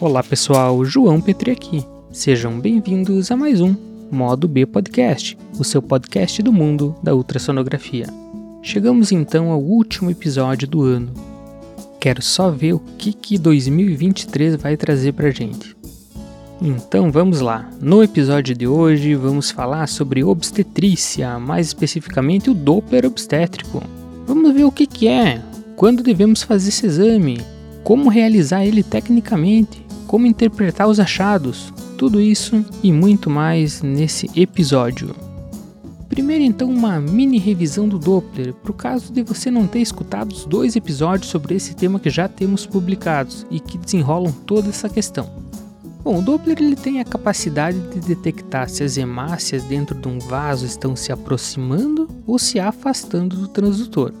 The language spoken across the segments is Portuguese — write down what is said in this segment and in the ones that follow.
Olá pessoal, João Petri aqui. Sejam bem-vindos a mais um Modo B Podcast, o seu podcast do mundo da ultrassonografia. Chegamos então ao último episódio do ano. Quero só ver o que, que 2023 vai trazer pra gente. Então vamos lá. No episódio de hoje vamos falar sobre obstetrícia, mais especificamente o Doppler obstétrico. Vamos ver o que, que é, quando devemos fazer esse exame, como realizar ele tecnicamente, como interpretar os achados, tudo isso e muito mais nesse episódio. Primeiro, então, uma mini revisão do Doppler, para o caso de você não ter escutado os dois episódios sobre esse tema que já temos publicados e que desenrolam toda essa questão. Bom, o Doppler ele tem a capacidade de detectar se as hemácias dentro de um vaso estão se aproximando ou se afastando do transdutor.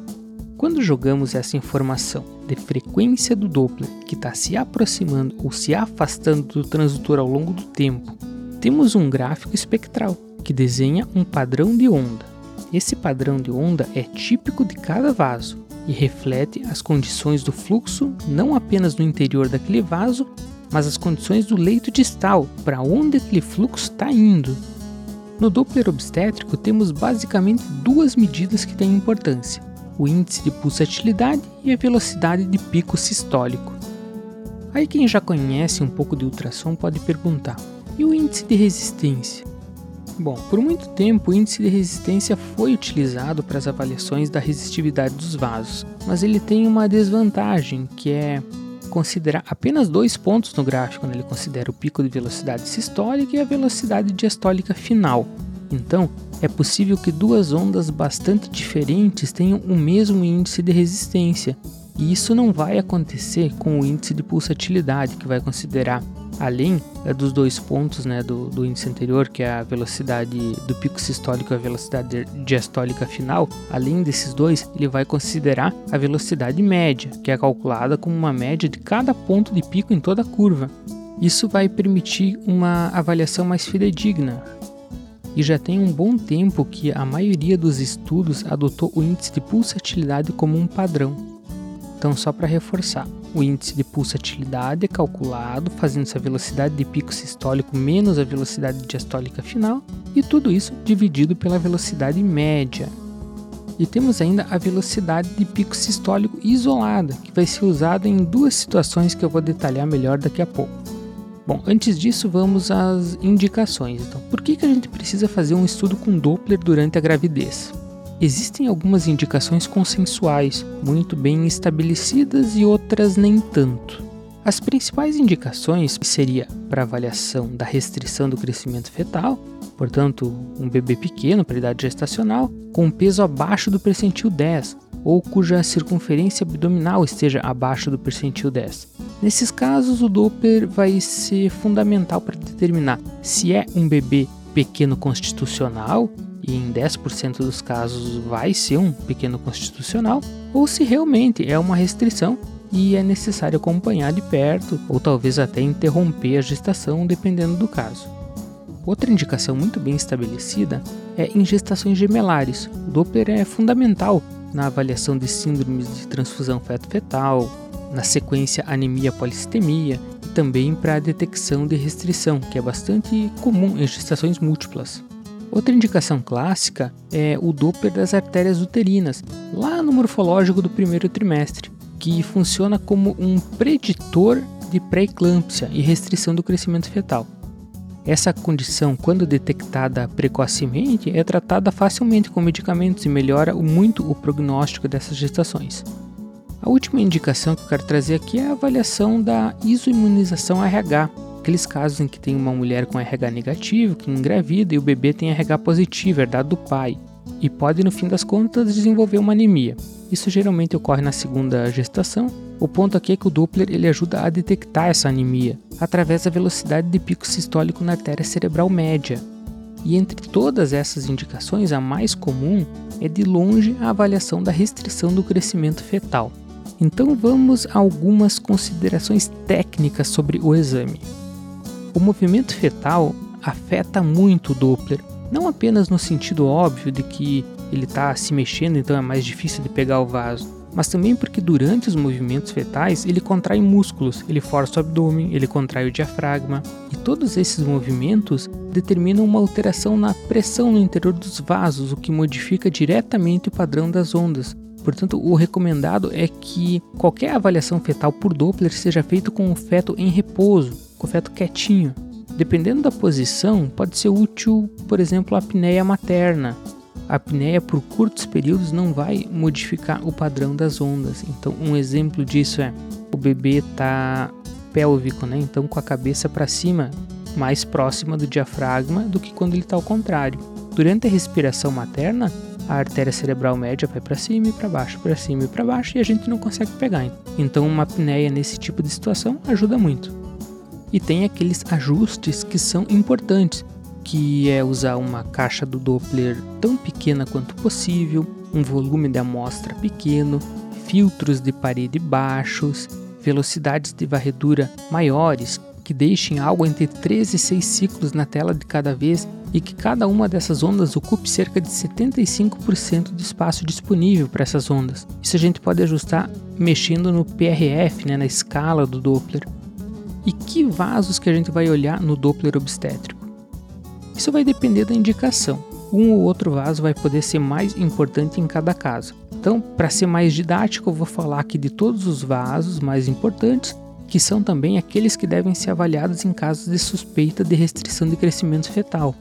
Quando jogamos essa informação de frequência do Doppler que está se aproximando ou se afastando do transdutor ao longo do tempo, temos um gráfico espectral que desenha um padrão de onda. Esse padrão de onda é típico de cada vaso e reflete as condições do fluxo não apenas no interior daquele vaso, mas as condições do leito distal, para onde aquele fluxo está indo. No Doppler obstétrico temos basicamente duas medidas que têm importância o índice de pulsatilidade e a velocidade de pico sistólico. Aí quem já conhece um pouco de ultrassom pode perguntar: e o índice de resistência? Bom, por muito tempo o índice de resistência foi utilizado para as avaliações da resistividade dos vasos, mas ele tem uma desvantagem que é considerar apenas dois pontos no gráfico, né? ele considera o pico de velocidade sistólica e a velocidade diastólica final. Então, é possível que duas ondas bastante diferentes tenham o mesmo índice de resistência, e isso não vai acontecer com o índice de pulsatilidade, que vai considerar, além é, dos dois pontos né, do, do índice anterior, que é a velocidade do pico sistólico e a velocidade diastólica final, além desses dois, ele vai considerar a velocidade média, que é calculada como uma média de cada ponto de pico em toda a curva. Isso vai permitir uma avaliação mais fidedigna, e já tem um bom tempo que a maioria dos estudos adotou o índice de pulsatilidade como um padrão. Então, só para reforçar, o índice de pulsatilidade é calculado fazendo-se a velocidade de pico sistólico menos a velocidade diastólica final, e tudo isso dividido pela velocidade média. E temos ainda a velocidade de pico sistólico isolada, que vai ser usada em duas situações que eu vou detalhar melhor daqui a pouco. Bom, antes disso, vamos às indicações. Então, por que, que a gente precisa fazer um estudo com Doppler durante a gravidez? Existem algumas indicações consensuais, muito bem estabelecidas e outras nem tanto. As principais indicações seria para avaliação da restrição do crescimento fetal, portanto, um bebê pequeno para idade gestacional com peso abaixo do percentil 10 ou cuja circunferência abdominal esteja abaixo do percentil 10. Nesses casos, o Doppler vai ser fundamental para determinar se é um bebê pequeno constitucional, e em 10% dos casos vai ser um pequeno constitucional, ou se realmente é uma restrição e é necessário acompanhar de perto ou talvez até interromper a gestação, dependendo do caso. Outra indicação muito bem estabelecida é em gestações gemelares. O Doppler é fundamental na avaliação de síndromes de transfusão feto-fetal, na sequência anemia polistemia e também para a detecção de restrição, que é bastante comum em gestações múltiplas. Outra indicação clássica é o Doppler das artérias uterinas, lá no morfológico do primeiro trimestre, que funciona como um preditor de pré-eclâmpsia e restrição do crescimento fetal. Essa condição, quando detectada precocemente, é tratada facilmente com medicamentos e melhora muito o prognóstico dessas gestações. A última indicação que eu quero trazer aqui é a avaliação da isoimunização RH, aqueles casos em que tem uma mulher com RH negativo que engravida e o bebê tem RH positivo, herdado do pai, e pode no fim das contas desenvolver uma anemia. Isso geralmente ocorre na segunda gestação. O ponto aqui é que o Doppler ele ajuda a detectar essa anemia através da velocidade de pico sistólico na artéria cerebral média. E entre todas essas indicações, a mais comum é de longe a avaliação da restrição do crescimento fetal. Então vamos a algumas considerações técnicas sobre o exame. O movimento fetal afeta muito o Doppler, não apenas no sentido óbvio de que ele está se mexendo, então é mais difícil de pegar o vaso, mas também porque durante os movimentos fetais ele contrai músculos, ele força o abdômen, ele contrai o diafragma, e todos esses movimentos determinam uma alteração na pressão no interior dos vasos, o que modifica diretamente o padrão das ondas. Portanto, o recomendado é que qualquer avaliação fetal por Doppler seja feito com o feto em repouso, com o feto quietinho. Dependendo da posição, pode ser útil, por exemplo, a apneia materna, a apneia por curtos períodos não vai modificar o padrão das ondas. Então, um exemplo disso é o bebê tá pélvico, né? Então, com a cabeça para cima, mais próxima do diafragma do que quando ele está ao contrário. Durante a respiração materna, a artéria cerebral média vai para cima e para baixo, para cima e para baixo e a gente não consegue pegar. Então, uma apneia nesse tipo de situação ajuda muito. E tem aqueles ajustes que são importantes que é usar uma caixa do Doppler tão pequena quanto possível, um volume de amostra pequeno, filtros de parede baixos, velocidades de varredura maiores, que deixem algo entre 3 e 6 ciclos na tela de cada vez e que cada uma dessas ondas ocupe cerca de 75% do espaço disponível para essas ondas. Isso a gente pode ajustar mexendo no PRF, né, na escala do Doppler. E que vasos que a gente vai olhar no Doppler obstétrico? Isso vai depender da indicação. Um ou outro vaso vai poder ser mais importante em cada caso. Então, para ser mais didático, eu vou falar aqui de todos os vasos mais importantes, que são também aqueles que devem ser avaliados em casos de suspeita de restrição de crescimento fetal.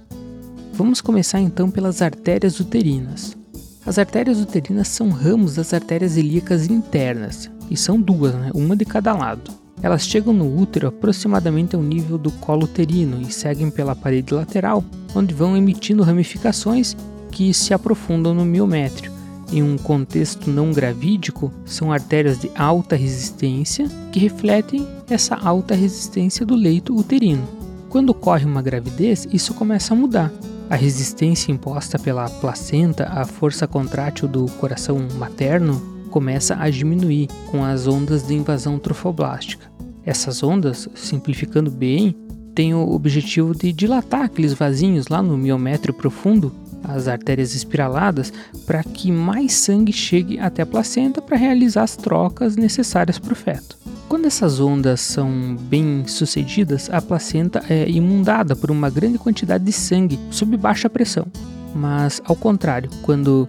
Vamos começar então pelas artérias uterinas. As artérias uterinas são ramos das artérias ilíacas internas, e são duas, né? uma de cada lado. Elas chegam no útero aproximadamente ao nível do colo uterino e seguem pela parede lateral, onde vão emitindo ramificações que se aprofundam no miométrio. Em um contexto não gravídico, são artérias de alta resistência que refletem essa alta resistência do leito uterino. Quando ocorre uma gravidez, isso começa a mudar. A resistência imposta pela placenta à força contrátil do coração materno começa a diminuir com as ondas de invasão trofoblástica. Essas ondas, simplificando bem, têm o objetivo de dilatar aqueles vasinhos lá no miométrio profundo, as artérias espiraladas, para que mais sangue chegue até a placenta para realizar as trocas necessárias para o feto. Quando essas ondas são bem sucedidas, a placenta é inundada por uma grande quantidade de sangue sob baixa pressão. Mas, ao contrário, quando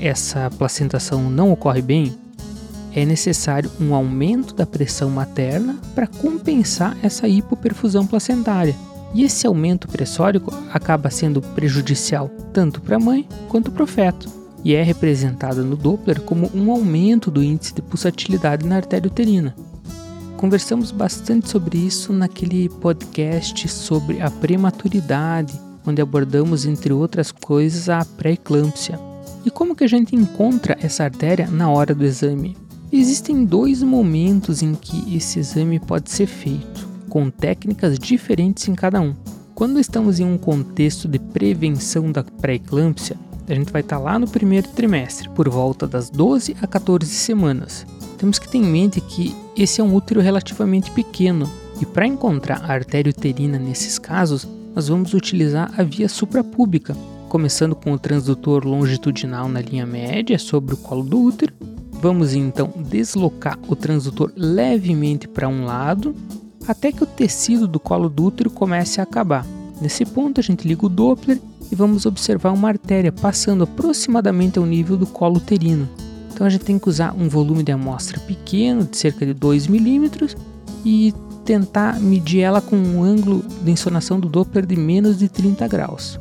essa placentação não ocorre bem, é necessário um aumento da pressão materna para compensar essa hipoperfusão placentária. E esse aumento pressórico acaba sendo prejudicial tanto para a mãe quanto para o feto, e é representado no Doppler como um aumento do índice de pulsatilidade na artéria uterina. Conversamos bastante sobre isso naquele podcast sobre a prematuridade, onde abordamos, entre outras coisas, a pré-eclâmpsia. E como que a gente encontra essa artéria na hora do exame? Existem dois momentos em que esse exame pode ser feito, com técnicas diferentes em cada um. Quando estamos em um contexto de prevenção da pré-eclâmpsia, a gente vai estar lá no primeiro trimestre, por volta das 12 a 14 semanas. Temos que ter em mente que esse é um útero relativamente pequeno, e para encontrar a artéria uterina nesses casos, nós vamos utilizar a via suprapúbica, começando com o transdutor longitudinal na linha média sobre o colo do útero. Vamos então deslocar o transdutor levemente para um lado até que o tecido do colo do útero comece a acabar. Nesse ponto, a gente liga o Doppler e vamos observar uma artéria passando aproximadamente ao nível do colo uterino. Então a gente tem que usar um volume de amostra pequeno, de cerca de 2 milímetros, e tentar medir ela com um ângulo de insonação do Doppler de menos de 30 graus.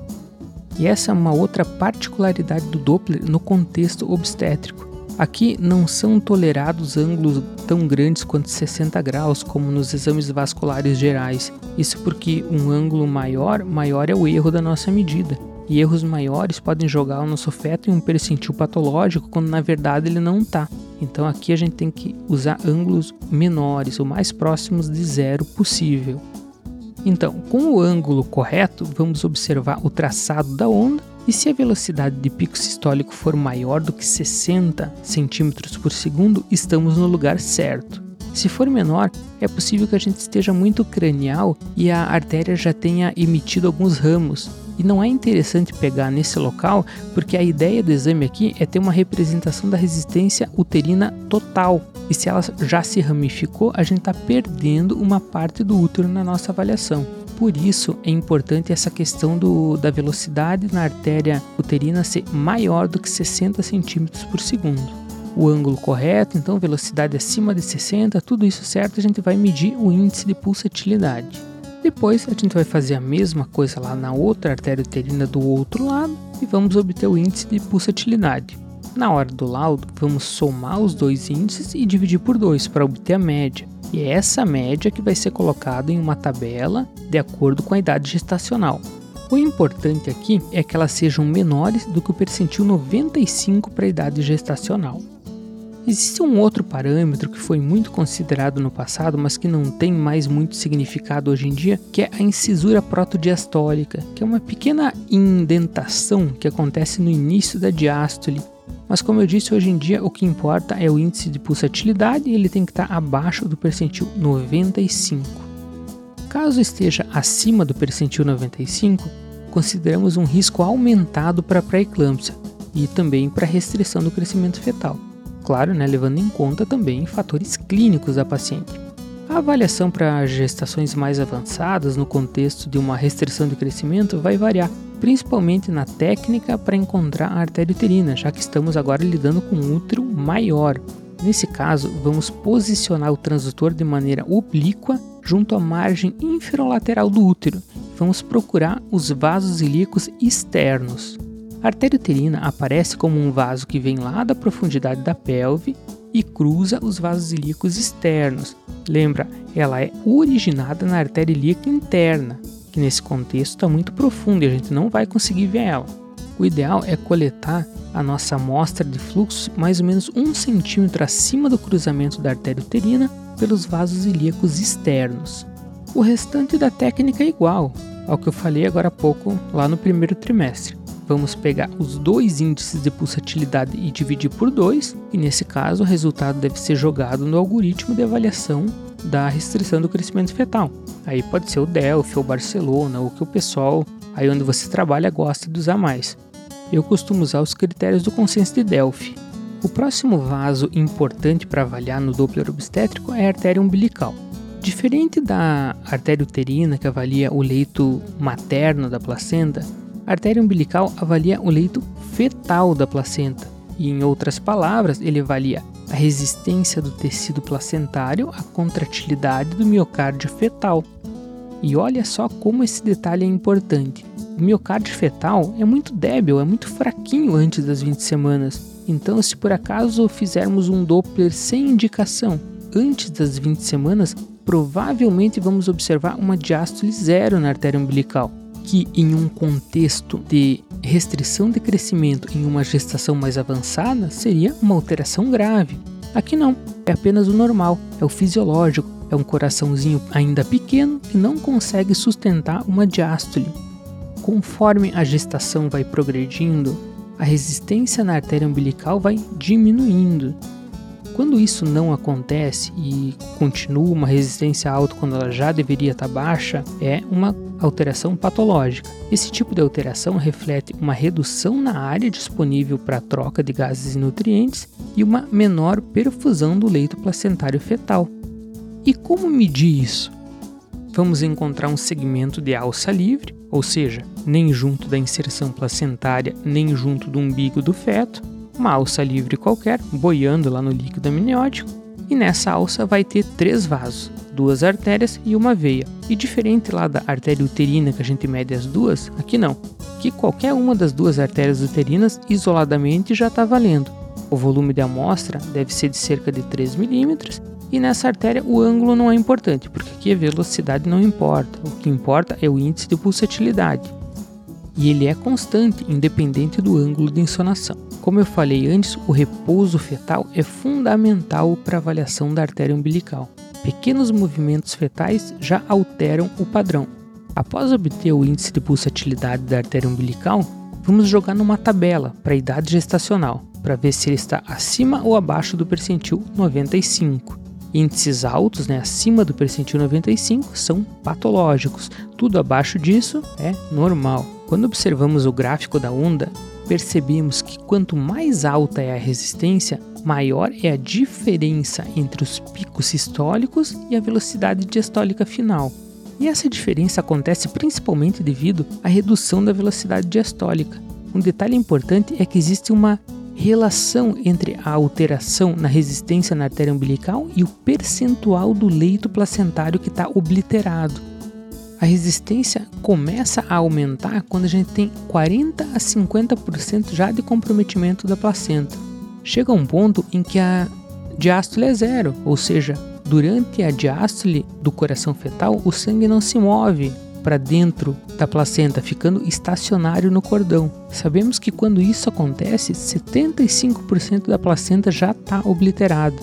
E essa é uma outra particularidade do Doppler no contexto obstétrico. Aqui não são tolerados ângulos tão grandes quanto 60 graus como nos exames vasculares gerais. Isso porque um ângulo maior, maior é o erro da nossa medida. E erros maiores podem jogar o nosso feto em um percentil patológico quando na verdade ele não está. Então aqui a gente tem que usar ângulos menores, o mais próximos de zero possível. Então, com o ângulo correto, vamos observar o traçado da onda e se a velocidade de pico sistólico for maior do que 60 cm por segundo, estamos no lugar certo. Se for menor, é possível que a gente esteja muito cranial e a artéria já tenha emitido alguns ramos. E não é interessante pegar nesse local, porque a ideia do exame aqui é ter uma representação da resistência uterina total. E se ela já se ramificou, a gente está perdendo uma parte do útero na nossa avaliação. Por isso é importante essa questão do, da velocidade na artéria uterina ser maior do que 60 centímetros por segundo. O ângulo correto, então velocidade acima de 60, tudo isso certo, a gente vai medir o índice de pulsatilidade. Depois a gente vai fazer a mesma coisa lá na outra artéria uterina do outro lado e vamos obter o índice de pulsatilidade. Na hora do laudo, vamos somar os dois índices e dividir por 2 para obter a média. E é essa média que vai ser colocada em uma tabela de acordo com a idade gestacional. O importante aqui é que elas sejam menores do que o percentil 95 para a idade gestacional. Existe um outro parâmetro que foi muito considerado no passado, mas que não tem mais muito significado hoje em dia, que é a incisura protodiastólica, que é uma pequena indentação que acontece no início da diástole. Mas como eu disse, hoje em dia o que importa é o índice de pulsatilidade e ele tem que estar abaixo do percentil 95. Caso esteja acima do percentil 95, consideramos um risco aumentado para pré-eclâmpsia e também para restrição do crescimento fetal claro, né, levando em conta também fatores clínicos da paciente. A avaliação para gestações mais avançadas no contexto de uma restrição de crescimento vai variar, principalmente na técnica para encontrar a artéria uterina, já que estamos agora lidando com um útero maior. Nesse caso, vamos posicionar o transdutor de maneira oblíqua junto à margem inferolateral do útero. Vamos procurar os vasos ilíacos externos. A artéria uterina aparece como um vaso que vem lá da profundidade da pelve e cruza os vasos ilíacos externos. Lembra, ela é originada na artéria ilíaca interna, que nesse contexto está muito profunda e a gente não vai conseguir ver ela. O ideal é coletar a nossa amostra de fluxo mais ou menos um centímetro acima do cruzamento da artéria uterina pelos vasos ilíacos externos. O restante da técnica é igual ao que eu falei agora há pouco lá no primeiro trimestre vamos pegar os dois índices de pulsatilidade e dividir por dois, e nesse caso o resultado deve ser jogado no algoritmo de avaliação da restrição do crescimento fetal. Aí pode ser o Delphi ou Barcelona, ou que o pessoal aí onde você trabalha gosta de usar mais. Eu costumo usar os critérios do consenso de Delphi. O próximo vaso importante para avaliar no Doppler obstétrico é a artéria umbilical. Diferente da artéria uterina, que avalia o leito materno da placenta, a artéria umbilical avalia o leito fetal da placenta, e em outras palavras, ele avalia a resistência do tecido placentário à contratilidade do miocárdio fetal. E olha só como esse detalhe é importante. O miocárdio fetal é muito débil, é muito fraquinho antes das 20 semanas. Então, se por acaso fizermos um Doppler sem indicação antes das 20 semanas, provavelmente vamos observar uma diástole zero na artéria umbilical que em um contexto de restrição de crescimento em uma gestação mais avançada seria uma alteração grave. Aqui não, é apenas o normal, é o fisiológico, é um coraçãozinho ainda pequeno que não consegue sustentar uma diástole. Conforme a gestação vai progredindo, a resistência na artéria umbilical vai diminuindo quando isso não acontece e continua uma resistência alta quando ela já deveria estar baixa, é uma alteração patológica. Esse tipo de alteração reflete uma redução na área disponível para troca de gases e nutrientes e uma menor perfusão do leito placentário fetal. E como medir isso? Vamos encontrar um segmento de alça livre, ou seja, nem junto da inserção placentária, nem junto do umbigo do feto, uma alça livre qualquer, boiando lá no líquido amniótico, e nessa alça vai ter três vasos, duas artérias e uma veia. E diferente lá da artéria uterina que a gente mede as duas, aqui não, que qualquer uma das duas artérias uterinas isoladamente já está valendo. O volume de amostra deve ser de cerca de 3 milímetros e nessa artéria o ângulo não é importante, porque aqui a velocidade não importa, o que importa é o índice de pulsatilidade. E ele é constante, independente do ângulo de insonação. Como eu falei antes, o repouso fetal é fundamental para a avaliação da artéria umbilical. Pequenos movimentos fetais já alteram o padrão. Após obter o índice de pulsatilidade da artéria umbilical, vamos jogar numa tabela para a idade gestacional, para ver se ele está acima ou abaixo do percentil 95. Índices altos, né, acima do percentil 95, são patológicos. Tudo abaixo disso é normal. Quando observamos o gráfico da onda, percebemos que quanto mais alta é a resistência, maior é a diferença entre os picos sistólicos e a velocidade diastólica final. E essa diferença acontece principalmente devido à redução da velocidade diastólica. Um detalhe importante é que existe uma relação entre a alteração na resistência na artéria umbilical e o percentual do leito placentário que está obliterado. A resistência começa a aumentar quando a gente tem 40 a 50% já de comprometimento da placenta. Chega um ponto em que a diástole é zero, ou seja, durante a diástole do coração fetal, o sangue não se move para dentro da placenta, ficando estacionário no cordão. Sabemos que quando isso acontece, 75% da placenta já está obliterada.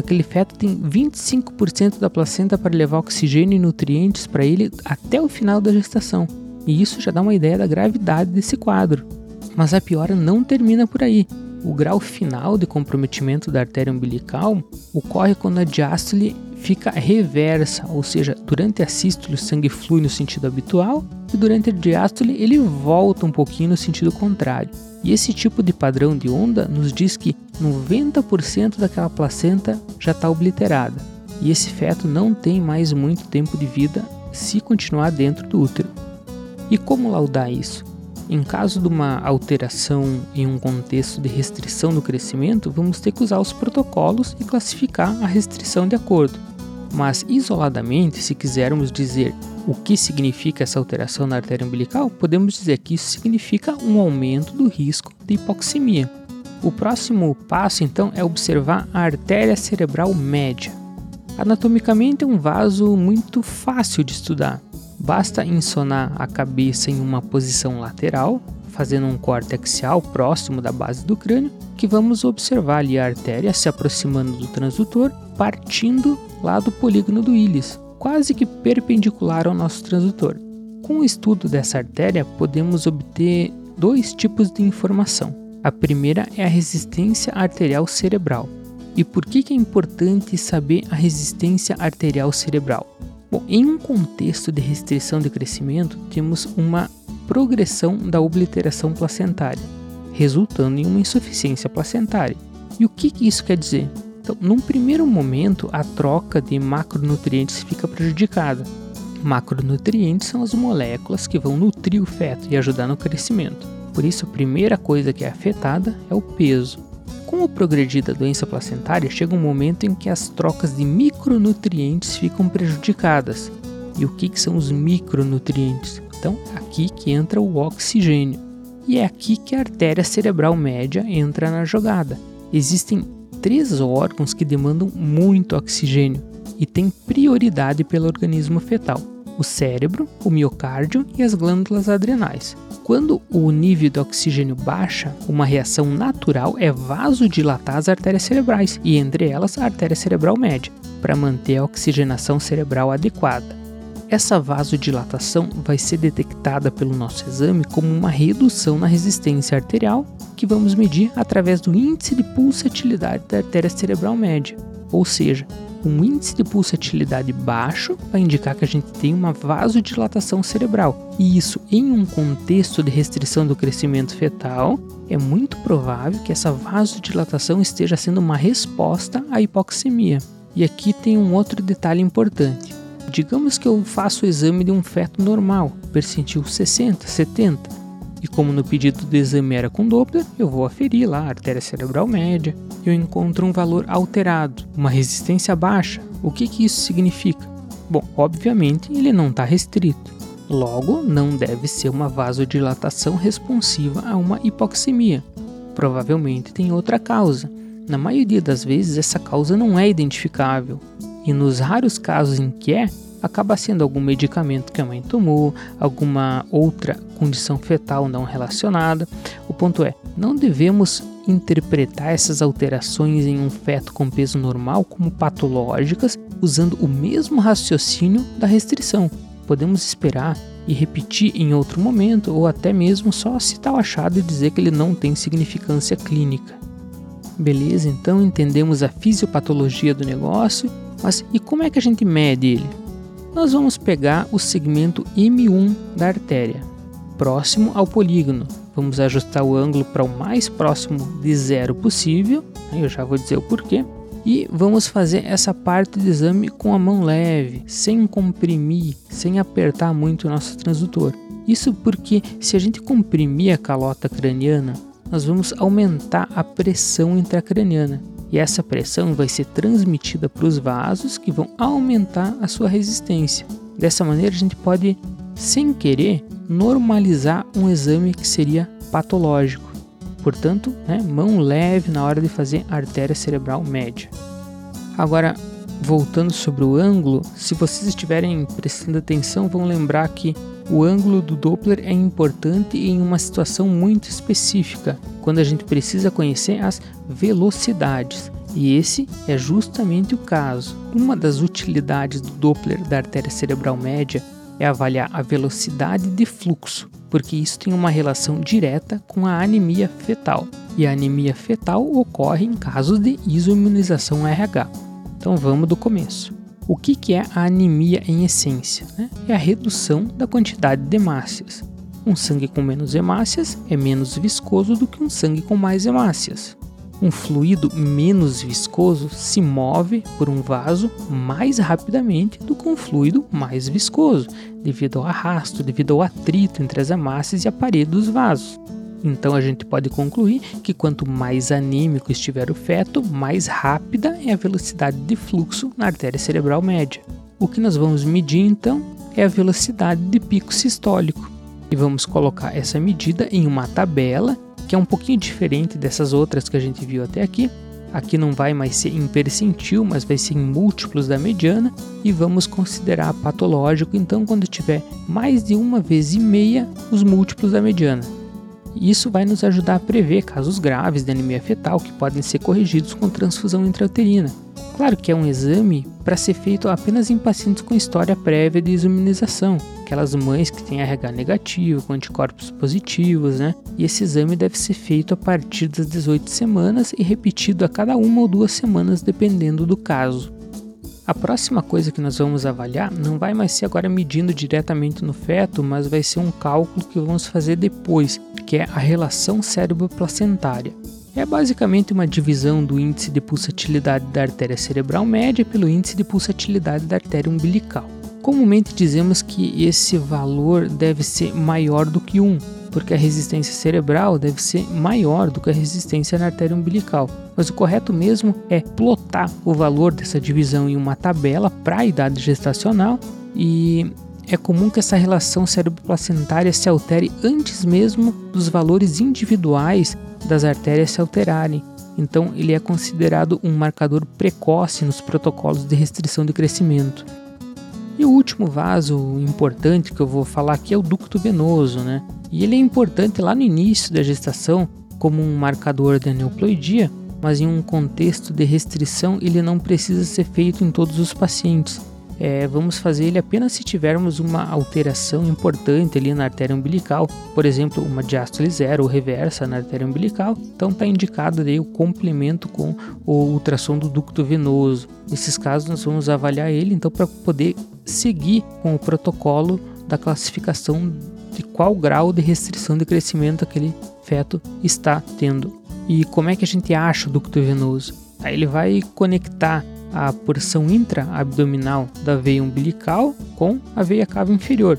Aquele feto tem 25% da placenta para levar oxigênio e nutrientes para ele até o final da gestação. E isso já dá uma ideia da gravidade desse quadro. Mas a piora não termina por aí. O grau final de comprometimento da artéria umbilical ocorre quando a diástole fica reversa, ou seja, durante a sístole o sangue flui no sentido habitual e durante a diástole ele volta um pouquinho no sentido contrário. E esse tipo de padrão de onda nos diz que 90% daquela placenta já está obliterada e esse feto não tem mais muito tempo de vida se continuar dentro do útero. E como laudar isso? Em caso de uma alteração em um contexto de restrição do crescimento, vamos ter que usar os protocolos e classificar a restrição de acordo. Mas isoladamente, se quisermos dizer o que significa essa alteração na artéria umbilical, podemos dizer que isso significa um aumento do risco de hipoxemia. O próximo passo então é observar a artéria cerebral média. Anatomicamente é um vaso muito fácil de estudar. Basta insonar a cabeça em uma posição lateral, fazendo um corte axial próximo da base do crânio, que vamos observar ali a artéria se aproximando do transdutor, partindo lá do polígono do ílis, quase que perpendicular ao nosso transdutor. Com o estudo dessa artéria, podemos obter dois tipos de informação. A primeira é a resistência arterial cerebral. E por que é importante saber a resistência arterial cerebral? Bom, em um contexto de restrição de crescimento, temos uma progressão da obliteração placentária, resultando em uma insuficiência placentária. E o que, que isso quer dizer? Então, num primeiro momento, a troca de macronutrientes fica prejudicada. Macronutrientes são as moléculas que vão nutrir o feto e ajudar no crescimento. Por isso, a primeira coisa que é afetada é o peso. Com o progredir da doença placentária, chega um momento em que as trocas de micronutrientes ficam prejudicadas. E o que, que são os micronutrientes? Então, aqui que entra o oxigênio. E é aqui que a artéria cerebral média entra na jogada. Existem três órgãos que demandam muito oxigênio e têm prioridade pelo organismo fetal: o cérebro, o miocárdio e as glândulas adrenais. Quando o nível de oxigênio baixa, uma reação natural é vasodilatar as artérias cerebrais, e entre elas a artéria cerebral média, para manter a oxigenação cerebral adequada. Essa vasodilatação vai ser detectada pelo nosso exame como uma redução na resistência arterial, que vamos medir através do índice de pulsatilidade da artéria cerebral média, ou seja, um índice de pulsatilidade baixo vai indicar que a gente tem uma vasodilatação cerebral. E isso, em um contexto de restrição do crescimento fetal, é muito provável que essa vasodilatação esteja sendo uma resposta à hipoxemia. E aqui tem um outro detalhe importante. Digamos que eu faço o exame de um feto normal, percentil 60, 70 e como no pedido do exame era com Doppler, eu vou aferir lá a artéria cerebral média. Eu encontro um valor alterado, uma resistência baixa. O que, que isso significa? Bom, obviamente ele não está restrito. Logo, não deve ser uma vasodilatação responsiva a uma hipoxemia. Provavelmente tem outra causa. Na maioria das vezes, essa causa não é identificável. E nos raros casos em que é, acaba sendo algum medicamento que a mãe tomou, alguma outra condição fetal não relacionada. O ponto é, não devemos interpretar essas alterações em um feto com peso normal como patológicas usando o mesmo raciocínio da restrição. Podemos esperar e repetir em outro momento ou até mesmo só citar o achado e dizer que ele não tem significância clínica. Beleza, então entendemos a fisiopatologia do negócio, mas e como é que a gente mede ele? Nós vamos pegar o segmento M1 da artéria. próximo ao polígono. Vamos ajustar o ângulo para o mais próximo de zero possível. Eu já vou dizer o porquê. E vamos fazer essa parte do exame com a mão leve, sem comprimir, sem apertar muito o nosso transdutor. Isso porque se a gente comprimir a calota craniana, nós vamos aumentar a pressão intracraniana. E essa pressão vai ser transmitida para os vasos que vão aumentar a sua resistência. Dessa maneira, a gente pode, sem querer, normalizar um exame que seria patológico. Portanto, né, mão leve na hora de fazer artéria cerebral média. Agora, voltando sobre o ângulo, se vocês estiverem prestando atenção, vão lembrar que o ângulo do Doppler é importante em uma situação muito específica, quando a gente precisa conhecer as velocidades. E esse é justamente o caso. Uma das utilidades do Doppler da artéria cerebral média é avaliar a velocidade de fluxo, porque isso tem uma relação direta com a anemia fetal. E a anemia fetal ocorre em casos de isoimunização RH. Então vamos do começo. O que, é a anemia em essência? Né? É a redução da quantidade de hemácias. Um sangue com menos hemácias é menos viscoso do que um sangue com mais hemácias. Um fluido menos viscoso se move por um vaso mais rapidamente do que um fluido mais viscoso, devido ao arrasto, devido ao atrito entre as hemácias e a parede dos vasos. Então a gente pode concluir que quanto mais anêmico estiver o feto, mais rápida é a velocidade de fluxo na artéria cerebral média. O que nós vamos medir então é a velocidade de pico sistólico. E vamos colocar essa medida em uma tabela que é um pouquinho diferente dessas outras que a gente viu até aqui. Aqui não vai mais ser em percentil, mas vai ser em múltiplos da mediana e vamos considerar patológico então quando tiver mais de uma vez e meia os múltiplos da mediana. Isso vai nos ajudar a prever casos graves de anemia fetal que podem ser corrigidos com transfusão intrauterina. Claro que é um exame para ser feito apenas em pacientes com história prévia de imunização, aquelas mães que têm RH negativo, com anticorpos positivos, né? E esse exame deve ser feito a partir das 18 semanas e repetido a cada uma ou duas semanas, dependendo do caso. A próxima coisa que nós vamos avaliar não vai mais ser agora medindo diretamente no feto, mas vai ser um cálculo que vamos fazer depois, que é a relação cérebro-placentária. É basicamente uma divisão do índice de pulsatilidade da artéria cerebral média pelo índice de pulsatilidade da artéria umbilical. Comumente dizemos que esse valor deve ser maior do que 1, porque a resistência cerebral deve ser maior do que a resistência na artéria umbilical. Mas o correto mesmo é plotar o valor dessa divisão em uma tabela para a idade gestacional e é comum que essa relação cérebro-placentária se altere antes mesmo dos valores individuais das artérias se alterarem. Então, ele é considerado um marcador precoce nos protocolos de restrição de crescimento. E o último vaso importante que eu vou falar aqui é o ducto venoso, né? E ele é importante lá no início da gestação como um marcador de aneuploidia, mas em um contexto de restrição ele não precisa ser feito em todos os pacientes. É, vamos fazer ele apenas se tivermos uma alteração importante ali na artéria umbilical, por exemplo, uma diástole zero ou reversa na artéria umbilical. Então está indicado aí o complemento com o ultrassom do ducto venoso. Nesses casos nós vamos avaliar ele então para poder seguir com o protocolo da classificação de qual grau de restrição de crescimento aquele feto está tendo. E como é que a gente acha o ducto venoso? Aí ele vai conectar a porção intra-abdominal da veia umbilical com a veia cava inferior.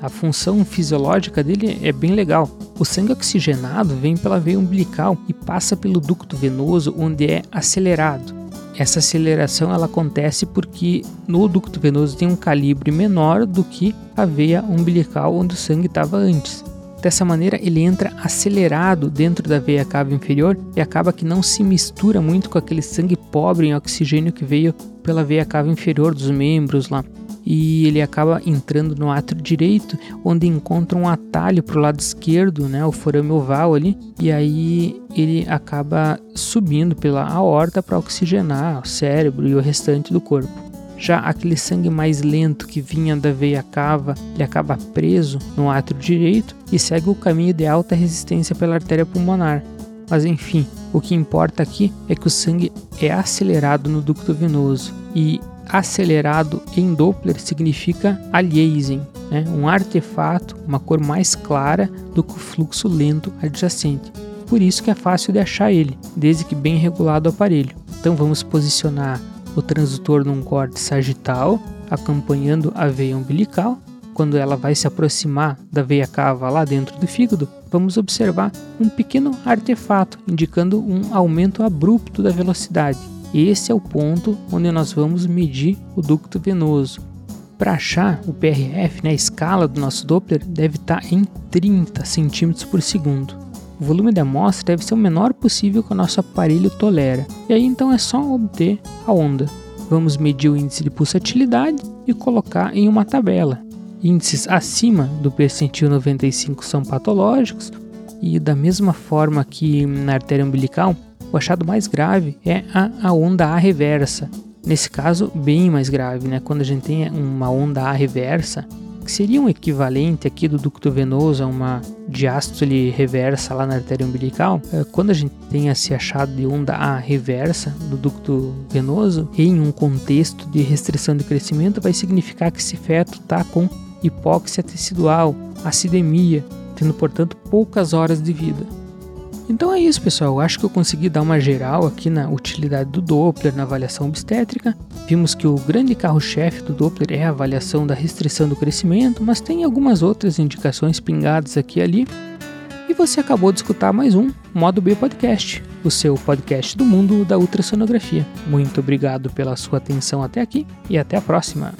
A função fisiológica dele é bem legal. O sangue oxigenado vem pela veia umbilical e passa pelo ducto venoso, onde é acelerado. Essa aceleração ela acontece porque no ducto venoso tem um calibre menor do que a veia umbilical onde o sangue estava antes. Dessa maneira, ele entra acelerado dentro da veia cava inferior e acaba que não se mistura muito com aquele sangue pobre em oxigênio que veio pela veia cava inferior dos membros lá e ele acaba entrando no átrio direito, onde encontra um atalho para o lado esquerdo, né, o forame oval ali, e aí ele acaba subindo pela aorta para oxigenar o cérebro e o restante do corpo. Já aquele sangue mais lento que vinha da veia cava, ele acaba preso no átrio direito e segue o caminho de alta resistência pela artéria pulmonar. Mas enfim, O que importa aqui é que o sangue é acelerado no ducto venoso e acelerado em Doppler significa aliasing, né? um artefato, uma cor mais clara do que o fluxo lento adjacente. Por isso que é fácil de achar ele, desde que bem regulado o aparelho. Então vamos posicionar o transdutor num corte sagital, acompanhando a veia umbilical. Quando ela vai se aproximar da veia cava lá dentro do fígado, vamos observar um pequeno artefato indicando um aumento abrupto da velocidade. Esse é o ponto onde nós vamos medir o ducto venoso. Para achar o PRF, né, a escala do nosso Doppler deve estar tá em 30 centímetros por segundo. O volume da amostra deve ser o menor possível que o nosso aparelho tolera. E aí então é só obter a onda. Vamos medir o índice de pulsatilidade e colocar em uma tabela. Índices acima do percentil 95 são patológicos e da mesma forma que na artéria umbilical, o achado mais grave é a, a onda A reversa. Nesse caso, bem mais grave, né? Quando a gente tem uma onda A reversa, que seria um equivalente aqui do ducto venoso a uma diástole reversa lá na artéria umbilical, é, quando a gente tem esse achado de onda A reversa do ducto venoso, em um contexto de restrição de crescimento, vai significar que esse feto está com hipóxia tecidual, acidemia, tendo portanto poucas horas de vida. Então é isso, pessoal. Acho que eu consegui dar uma geral aqui na utilidade do Doppler na avaliação obstétrica. Vimos que o grande carro-chefe do Doppler é a avaliação da restrição do crescimento, mas tem algumas outras indicações pingadas aqui e ali. E você acabou de escutar mais um Modo B Podcast, o seu podcast do mundo da ultrassonografia. Muito obrigado pela sua atenção até aqui e até a próxima.